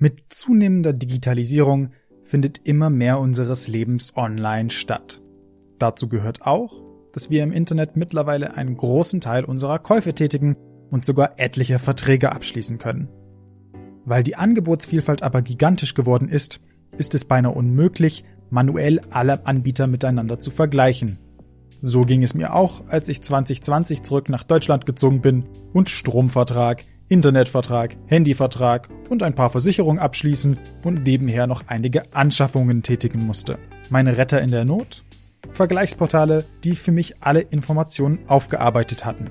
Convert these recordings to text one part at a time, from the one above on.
Mit zunehmender Digitalisierung findet immer mehr unseres Lebens online statt. Dazu gehört auch, dass wir im Internet mittlerweile einen großen Teil unserer Käufe tätigen und sogar etliche Verträge abschließen können. Weil die Angebotsvielfalt aber gigantisch geworden ist, ist es beinahe unmöglich, manuell alle Anbieter miteinander zu vergleichen. So ging es mir auch, als ich 2020 zurück nach Deutschland gezogen bin und Stromvertrag, Internetvertrag, Handyvertrag und ein paar Versicherungen abschließen und nebenher noch einige Anschaffungen tätigen musste. Meine Retter in der Not? Vergleichsportale, die für mich alle Informationen aufgearbeitet hatten.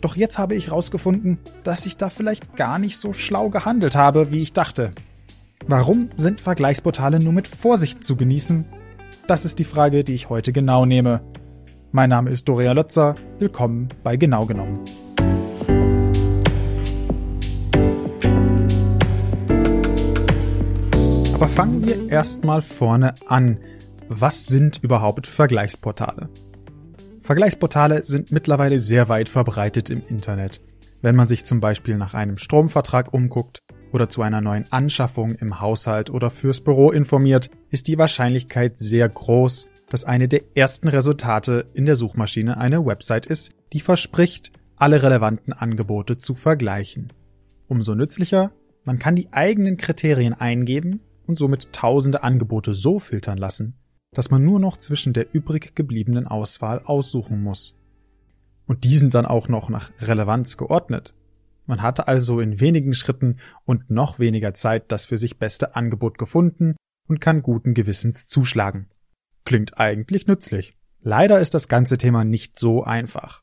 Doch jetzt habe ich herausgefunden, dass ich da vielleicht gar nicht so schlau gehandelt habe, wie ich dachte. Warum sind Vergleichsportale nur mit Vorsicht zu genießen? Das ist die Frage, die ich heute genau nehme. Mein Name ist Doria Lötzer. Willkommen bei Genau genommen. Aber fangen wir erstmal vorne an. Was sind überhaupt Vergleichsportale? Vergleichsportale sind mittlerweile sehr weit verbreitet im Internet. Wenn man sich zum Beispiel nach einem Stromvertrag umguckt oder zu einer neuen Anschaffung im Haushalt oder fürs Büro informiert, ist die Wahrscheinlichkeit sehr groß, dass eine der ersten Resultate in der Suchmaschine eine Website ist, die verspricht, alle relevanten Angebote zu vergleichen. Umso nützlicher, man kann die eigenen Kriterien eingeben und somit tausende Angebote so filtern lassen, dass man nur noch zwischen der übrig gebliebenen Auswahl aussuchen muss. Und die sind dann auch noch nach Relevanz geordnet. Man hatte also in wenigen Schritten und noch weniger Zeit das für sich beste Angebot gefunden und kann guten Gewissens zuschlagen. Klingt eigentlich nützlich. Leider ist das ganze Thema nicht so einfach.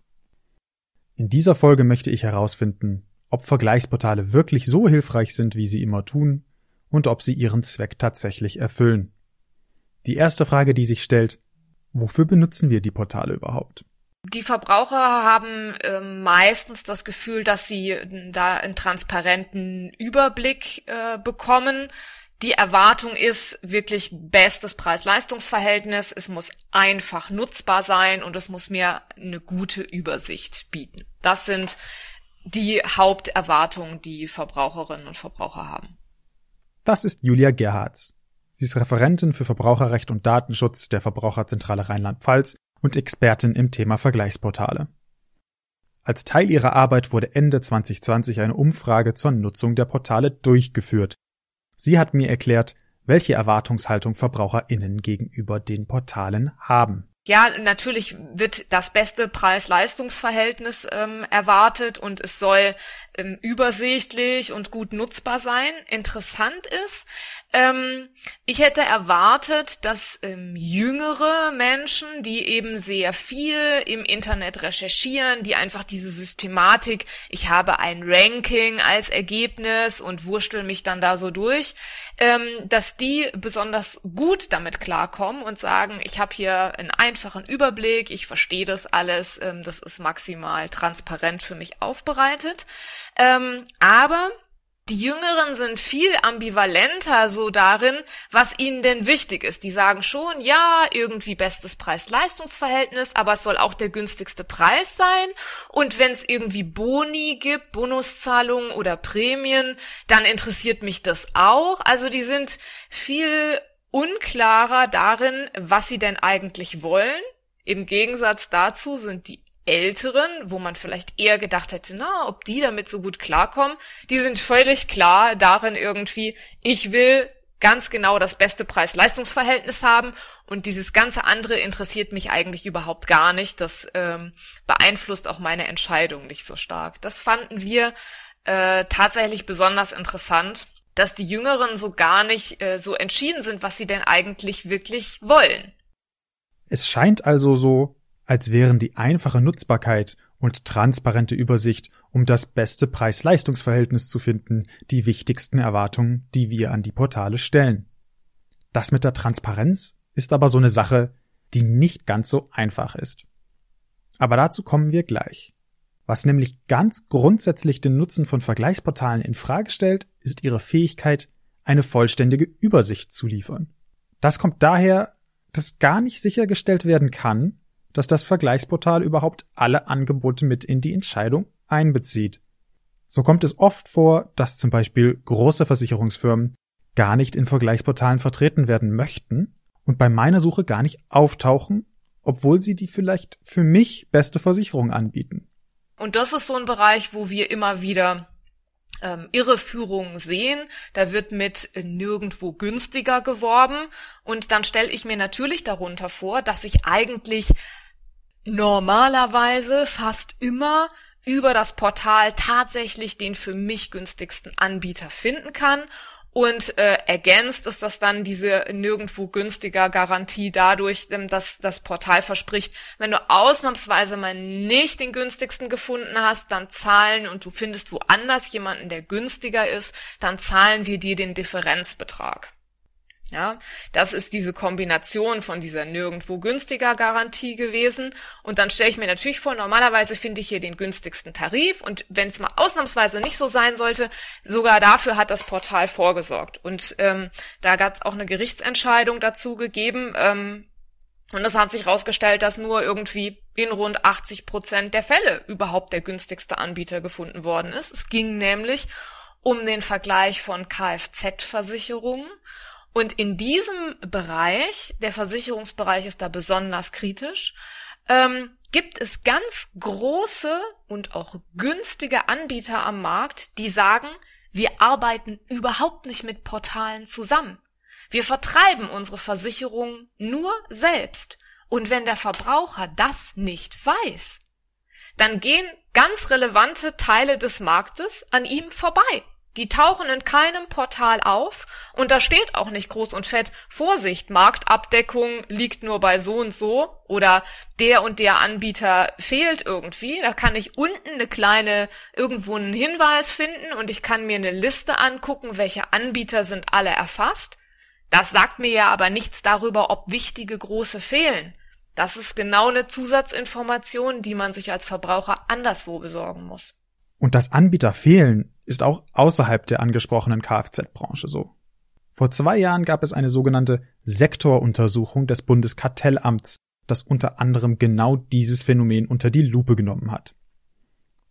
In dieser Folge möchte ich herausfinden, ob Vergleichsportale wirklich so hilfreich sind, wie sie immer tun, und ob sie ihren Zweck tatsächlich erfüllen. Die erste Frage, die sich stellt, wofür benutzen wir die Portale überhaupt? Die Verbraucher haben äh, meistens das Gefühl, dass sie da einen transparenten Überblick äh, bekommen. Die Erwartung ist wirklich bestes Preis-Leistungs-Verhältnis. Es muss einfach nutzbar sein und es muss mir eine gute Übersicht bieten. Das sind die Haupterwartungen, die Verbraucherinnen und Verbraucher haben. Das ist Julia Gerhards. Sie ist Referentin für Verbraucherrecht und Datenschutz der Verbraucherzentrale Rheinland-Pfalz und Expertin im Thema Vergleichsportale. Als Teil ihrer Arbeit wurde Ende 2020 eine Umfrage zur Nutzung der Portale durchgeführt. Sie hat mir erklärt, welche Erwartungshaltung Verbraucherinnen gegenüber den Portalen haben. Ja, natürlich wird das beste Preis-Leistungs-Verhältnis ähm, erwartet und es soll ähm, übersichtlich und gut nutzbar sein. Interessant ist, ähm, ich hätte erwartet, dass ähm, jüngere Menschen, die eben sehr viel im Internet recherchieren, die einfach diese Systematik, ich habe ein Ranking als Ergebnis und wurschtel mich dann da so durch, ähm, dass die besonders gut damit klarkommen und sagen, ich habe hier einen einfachen Überblick, ich verstehe das alles, ähm, das ist maximal transparent für mich aufbereitet. Ähm, aber die Jüngeren sind viel ambivalenter so darin, was ihnen denn wichtig ist. Die sagen schon, ja, irgendwie bestes Preis-Leistungs-Verhältnis, aber es soll auch der günstigste Preis sein. Und wenn es irgendwie Boni gibt, Bonuszahlungen oder Prämien, dann interessiert mich das auch. Also die sind viel unklarer darin, was sie denn eigentlich wollen. Im Gegensatz dazu sind die Älteren, wo man vielleicht eher gedacht hätte, na, ob die damit so gut klarkommen, die sind völlig klar darin irgendwie, ich will ganz genau das beste Preis-Leistungs-Verhältnis haben und dieses ganze andere interessiert mich eigentlich überhaupt gar nicht. Das ähm, beeinflusst auch meine Entscheidung nicht so stark. Das fanden wir äh, tatsächlich besonders interessant, dass die Jüngeren so gar nicht äh, so entschieden sind, was sie denn eigentlich wirklich wollen. Es scheint also so, als wären die einfache Nutzbarkeit und transparente Übersicht, um das beste Preis-Leistungs-Verhältnis zu finden, die wichtigsten Erwartungen, die wir an die Portale stellen. Das mit der Transparenz ist aber so eine Sache, die nicht ganz so einfach ist. Aber dazu kommen wir gleich. Was nämlich ganz grundsätzlich den Nutzen von Vergleichsportalen in Frage stellt, ist ihre Fähigkeit, eine vollständige Übersicht zu liefern. Das kommt daher, dass gar nicht sichergestellt werden kann, dass das Vergleichsportal überhaupt alle Angebote mit in die Entscheidung einbezieht. So kommt es oft vor, dass zum Beispiel große Versicherungsfirmen gar nicht in Vergleichsportalen vertreten werden möchten und bei meiner Suche gar nicht auftauchen, obwohl sie die vielleicht für mich beste Versicherung anbieten. Und das ist so ein Bereich, wo wir immer wieder ähm, Irreführungen sehen. Da wird mit nirgendwo günstiger geworben. Und dann stelle ich mir natürlich darunter vor, dass ich eigentlich normalerweise fast immer über das Portal tatsächlich den für mich günstigsten Anbieter finden kann und äh, ergänzt ist das dann diese nirgendwo günstiger Garantie dadurch, ähm, dass das Portal verspricht, wenn du ausnahmsweise mal nicht den günstigsten gefunden hast, dann zahlen und du findest woanders jemanden, der günstiger ist, dann zahlen wir dir den Differenzbetrag. Ja, das ist diese Kombination von dieser nirgendwo günstiger Garantie gewesen. Und dann stelle ich mir natürlich vor, normalerweise finde ich hier den günstigsten Tarif. Und wenn es mal ausnahmsweise nicht so sein sollte, sogar dafür hat das Portal vorgesorgt. Und ähm, da hat es auch eine Gerichtsentscheidung dazu gegeben. Ähm, und es hat sich herausgestellt, dass nur irgendwie in rund 80 Prozent der Fälle überhaupt der günstigste Anbieter gefunden worden ist. Es ging nämlich um den Vergleich von Kfz-Versicherungen und in diesem Bereich, der Versicherungsbereich ist da besonders kritisch, ähm, gibt es ganz große und auch günstige Anbieter am Markt, die sagen, wir arbeiten überhaupt nicht mit Portalen zusammen. Wir vertreiben unsere Versicherung nur selbst. Und wenn der Verbraucher das nicht weiß, dann gehen ganz relevante Teile des Marktes an ihm vorbei. Die tauchen in keinem Portal auf und da steht auch nicht groß und fett Vorsicht, Marktabdeckung liegt nur bei so und so oder der und der Anbieter fehlt irgendwie. Da kann ich unten eine kleine irgendwo einen Hinweis finden und ich kann mir eine Liste angucken, welche Anbieter sind alle erfasst. Das sagt mir ja aber nichts darüber, ob wichtige große fehlen. Das ist genau eine Zusatzinformation, die man sich als Verbraucher anderswo besorgen muss. Und dass Anbieter fehlen, ist auch außerhalb der angesprochenen Kfz-Branche so. Vor zwei Jahren gab es eine sogenannte Sektoruntersuchung des Bundeskartellamts, das unter anderem genau dieses Phänomen unter die Lupe genommen hat.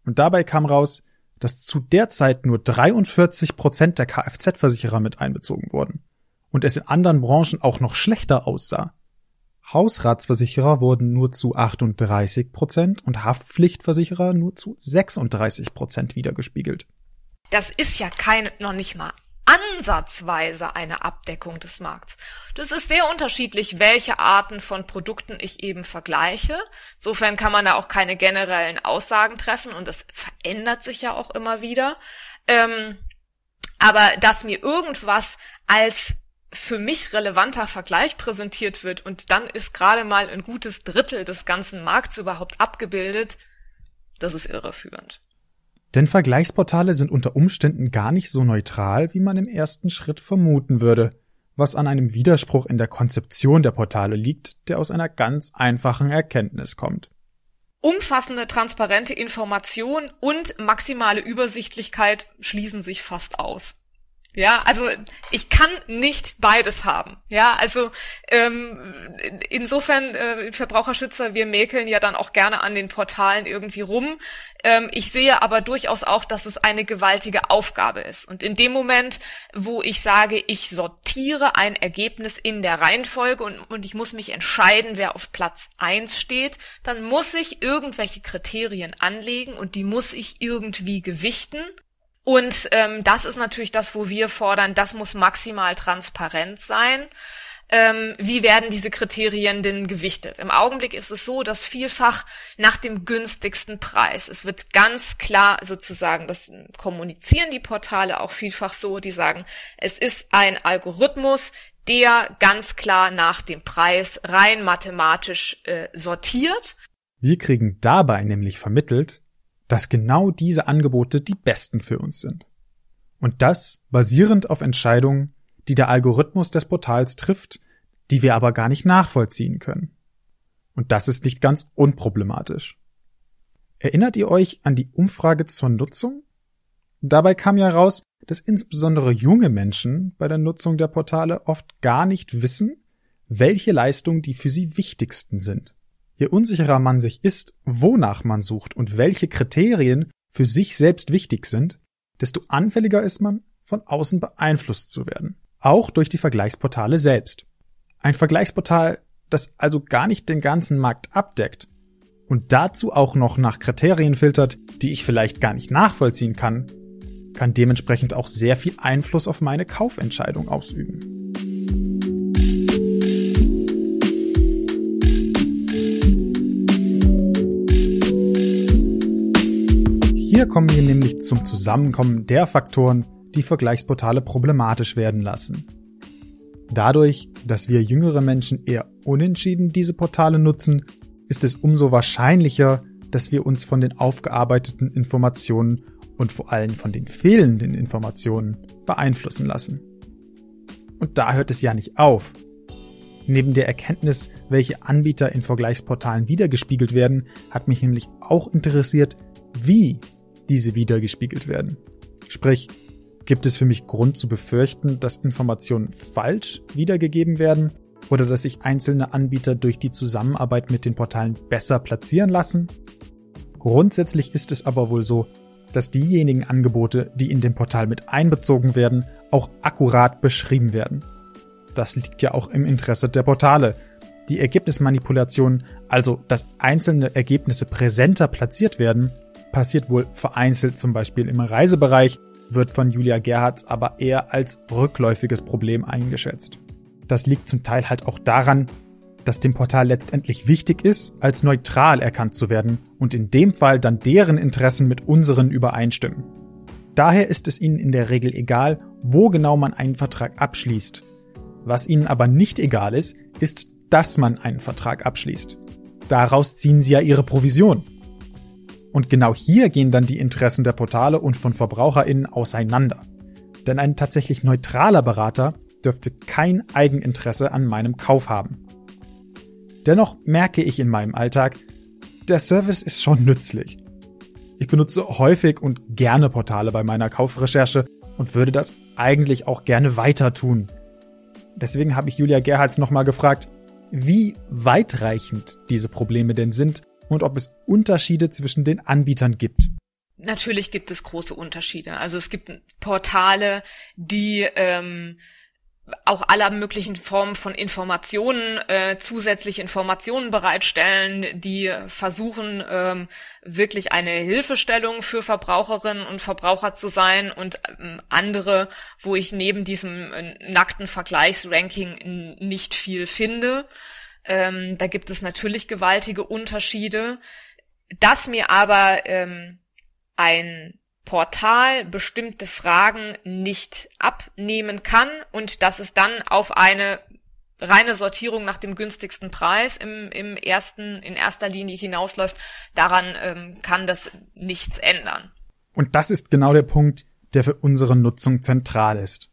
Und dabei kam raus, dass zu der Zeit nur 43 Prozent der Kfz-Versicherer mit einbezogen wurden und es in anderen Branchen auch noch schlechter aussah. Hausratsversicherer wurden nur zu 38 Prozent und Haftpflichtversicherer nur zu 36 Prozent wiedergespiegelt. Das ist ja keine, noch nicht mal ansatzweise eine Abdeckung des Markts. Das ist sehr unterschiedlich, welche Arten von Produkten ich eben vergleiche. Insofern kann man da auch keine generellen Aussagen treffen und das verändert sich ja auch immer wieder. Ähm, aber dass mir irgendwas als für mich relevanter Vergleich präsentiert wird und dann ist gerade mal ein gutes Drittel des ganzen Markts überhaupt abgebildet, das ist irreführend. Denn Vergleichsportale sind unter Umständen gar nicht so neutral, wie man im ersten Schritt vermuten würde, was an einem Widerspruch in der Konzeption der Portale liegt, der aus einer ganz einfachen Erkenntnis kommt. Umfassende, transparente Information und maximale Übersichtlichkeit schließen sich fast aus. Ja, also ich kann nicht beides haben. Ja, also ähm, insofern äh, Verbraucherschützer, wir mäkeln ja dann auch gerne an den Portalen irgendwie rum. Ähm, ich sehe aber durchaus auch, dass es eine gewaltige Aufgabe ist. Und in dem Moment, wo ich sage, ich sortiere ein Ergebnis in der Reihenfolge und, und ich muss mich entscheiden, wer auf Platz eins steht, dann muss ich irgendwelche Kriterien anlegen und die muss ich irgendwie gewichten. Und ähm, das ist natürlich das, wo wir fordern, das muss maximal transparent sein. Ähm, wie werden diese Kriterien denn gewichtet? Im Augenblick ist es so, dass vielfach nach dem günstigsten Preis, es wird ganz klar sozusagen, das kommunizieren die Portale auch vielfach so, die sagen, es ist ein Algorithmus, der ganz klar nach dem Preis rein mathematisch äh, sortiert. Wir kriegen dabei nämlich vermittelt, dass genau diese Angebote die besten für uns sind. Und das basierend auf Entscheidungen, die der Algorithmus des Portals trifft, die wir aber gar nicht nachvollziehen können. Und das ist nicht ganz unproblematisch. Erinnert ihr euch an die Umfrage zur Nutzung? Dabei kam ja raus, dass insbesondere junge Menschen bei der Nutzung der Portale oft gar nicht wissen, welche Leistungen die für sie wichtigsten sind. Je unsicherer man sich ist, wonach man sucht und welche Kriterien für sich selbst wichtig sind, desto anfälliger ist man, von außen beeinflusst zu werden. Auch durch die Vergleichsportale selbst. Ein Vergleichsportal, das also gar nicht den ganzen Markt abdeckt und dazu auch noch nach Kriterien filtert, die ich vielleicht gar nicht nachvollziehen kann, kann dementsprechend auch sehr viel Einfluss auf meine Kaufentscheidung ausüben. Hier kommen wir nämlich zum Zusammenkommen der Faktoren, die Vergleichsportale problematisch werden lassen. Dadurch, dass wir jüngere Menschen eher unentschieden diese Portale nutzen, ist es umso wahrscheinlicher, dass wir uns von den aufgearbeiteten Informationen und vor allem von den fehlenden Informationen beeinflussen lassen. Und da hört es ja nicht auf. Neben der Erkenntnis, welche Anbieter in Vergleichsportalen wiedergespiegelt werden, hat mich nämlich auch interessiert, wie diese wiedergespiegelt werden. Sprich, gibt es für mich Grund zu befürchten, dass Informationen falsch wiedergegeben werden oder dass sich einzelne Anbieter durch die Zusammenarbeit mit den Portalen besser platzieren lassen? Grundsätzlich ist es aber wohl so, dass diejenigen Angebote, die in dem Portal mit einbezogen werden, auch akkurat beschrieben werden. Das liegt ja auch im Interesse der Portale. Die Ergebnismanipulation, also dass einzelne Ergebnisse präsenter platziert werden, passiert wohl vereinzelt zum Beispiel im Reisebereich, wird von Julia Gerhards aber eher als rückläufiges Problem eingeschätzt. Das liegt zum Teil halt auch daran, dass dem Portal letztendlich wichtig ist, als neutral erkannt zu werden und in dem Fall dann deren Interessen mit unseren übereinstimmen. Daher ist es ihnen in der Regel egal, wo genau man einen Vertrag abschließt. Was ihnen aber nicht egal ist, ist, dass man einen Vertrag abschließt. Daraus ziehen sie ja ihre Provision. Und genau hier gehen dann die Interessen der Portale und von VerbraucherInnen auseinander. Denn ein tatsächlich neutraler Berater dürfte kein Eigeninteresse an meinem Kauf haben. Dennoch merke ich in meinem Alltag, der Service ist schon nützlich. Ich benutze häufig und gerne Portale bei meiner Kaufrecherche und würde das eigentlich auch gerne weiter tun. Deswegen habe ich Julia Gerhards nochmal gefragt, wie weitreichend diese Probleme denn sind und ob es Unterschiede zwischen den Anbietern gibt. Natürlich gibt es große Unterschiede. Also es gibt Portale, die ähm, auch aller möglichen Formen von Informationen, äh, zusätzliche Informationen bereitstellen, die versuchen, ähm, wirklich eine Hilfestellung für Verbraucherinnen und Verbraucher zu sein und ähm, andere, wo ich neben diesem äh, nackten Vergleichsranking nicht viel finde. Ähm, da gibt es natürlich gewaltige Unterschiede. Dass mir aber ähm, ein Portal bestimmte Fragen nicht abnehmen kann und dass es dann auf eine reine Sortierung nach dem günstigsten Preis im, im ersten, in erster Linie hinausläuft, daran ähm, kann das nichts ändern. Und das ist genau der Punkt, der für unsere Nutzung zentral ist.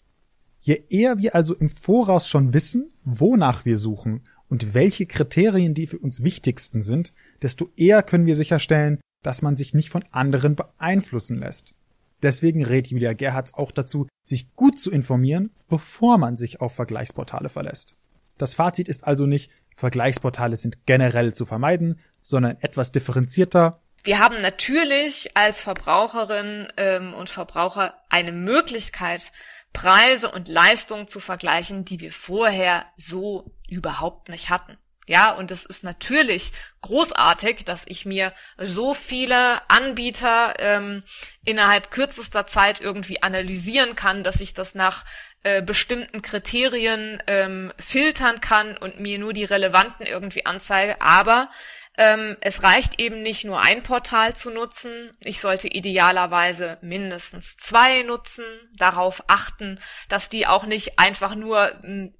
Je eher wir also im Voraus schon wissen, wonach wir suchen und welche Kriterien die für uns wichtigsten sind, desto eher können wir sicherstellen, dass man sich nicht von anderen beeinflussen lässt. Deswegen rät Julia Gerhards auch dazu, sich gut zu informieren, bevor man sich auf Vergleichsportale verlässt. Das Fazit ist also nicht, Vergleichsportale sind generell zu vermeiden, sondern etwas differenzierter. Wir haben natürlich als Verbraucherin ähm, und Verbraucher eine Möglichkeit, Preise und Leistungen zu vergleichen, die wir vorher so überhaupt nicht hatten. Ja, und es ist natürlich großartig, dass ich mir so viele Anbieter ähm, innerhalb kürzester Zeit irgendwie analysieren kann, dass ich das nach äh, bestimmten Kriterien ähm, filtern kann und mir nur die relevanten irgendwie anzeige. Aber ähm, es reicht eben nicht nur ein Portal zu nutzen. Ich sollte idealerweise mindestens zwei nutzen, darauf achten, dass die auch nicht einfach nur hm,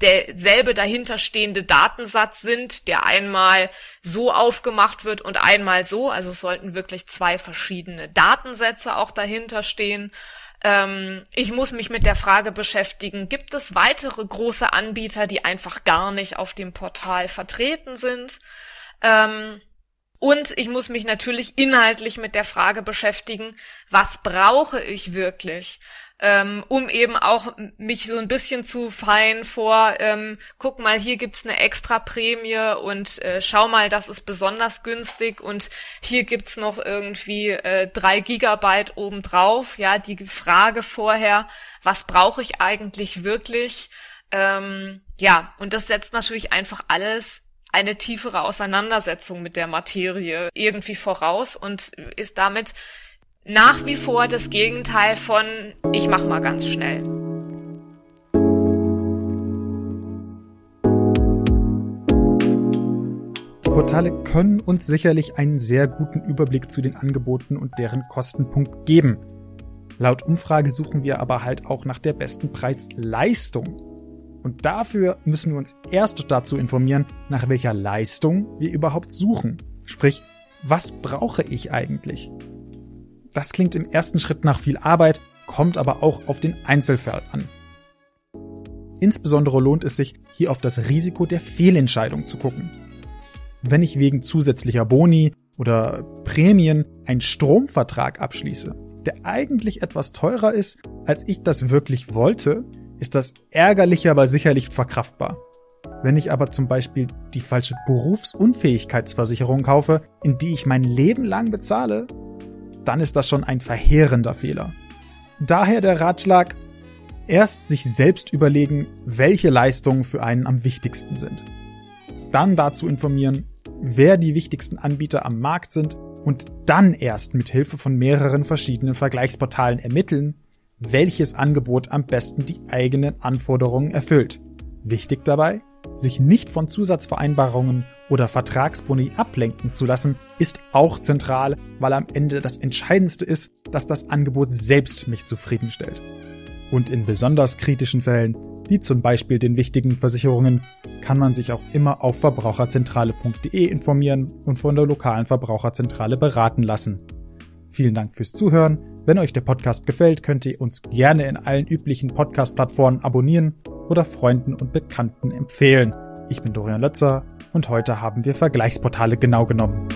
derselbe dahinterstehende Datensatz sind, der einmal so aufgemacht wird und einmal so. Also es sollten wirklich zwei verschiedene Datensätze auch dahinter stehen. Ähm, ich muss mich mit der Frage beschäftigen, gibt es weitere große Anbieter, die einfach gar nicht auf dem Portal vertreten sind? Ähm, Und ich muss mich natürlich inhaltlich mit der Frage beschäftigen, was brauche ich wirklich? ähm, um eben auch mich so ein bisschen zu fein vor, ähm, guck mal, hier gibt's eine extra Prämie und äh, schau mal, das ist besonders günstig und hier gibt's noch irgendwie äh, drei Gigabyte obendrauf. Ja, die Frage vorher, was brauche ich eigentlich wirklich? Ähm, ja, und das setzt natürlich einfach alles eine tiefere Auseinandersetzung mit der Materie irgendwie voraus und ist damit nach wie vor das Gegenteil von ich mach mal ganz schnell. Die Portale können uns sicherlich einen sehr guten Überblick zu den Angeboten und deren Kostenpunkt geben. Laut Umfrage suchen wir aber halt auch nach der besten Preis-Leistung. Und dafür müssen wir uns erst dazu informieren, nach welcher Leistung wir überhaupt suchen. Sprich, was brauche ich eigentlich? Das klingt im ersten Schritt nach viel Arbeit, kommt aber auch auf den Einzelfall an. Insbesondere lohnt es sich, hier auf das Risiko der Fehlentscheidung zu gucken. Wenn ich wegen zusätzlicher Boni oder Prämien einen Stromvertrag abschließe, der eigentlich etwas teurer ist, als ich das wirklich wollte, ist das ärgerlich, aber sicherlich verkraftbar. Wenn ich aber zum Beispiel die falsche Berufsunfähigkeitsversicherung kaufe, in die ich mein Leben lang bezahle, dann ist das schon ein verheerender Fehler. Daher der Ratschlag, erst sich selbst überlegen, welche Leistungen für einen am wichtigsten sind. Dann dazu informieren, wer die wichtigsten Anbieter am Markt sind und dann erst mit Hilfe von mehreren verschiedenen Vergleichsportalen ermitteln, welches Angebot am besten die eigenen Anforderungen erfüllt. Wichtig dabei, sich nicht von Zusatzvereinbarungen oder Vertragsboni ablenken zu lassen, ist auch zentral, weil am Ende das Entscheidendste ist, dass das Angebot selbst mich zufriedenstellt. Und in besonders kritischen Fällen, wie zum Beispiel den wichtigen Versicherungen, kann man sich auch immer auf verbraucherzentrale.de informieren und von der lokalen Verbraucherzentrale beraten lassen. Vielen Dank fürs Zuhören. Wenn euch der Podcast gefällt, könnt ihr uns gerne in allen üblichen Podcast-Plattformen abonnieren oder Freunden und Bekannten empfehlen. Ich bin Dorian Lötzer und heute haben wir Vergleichsportale genau genommen.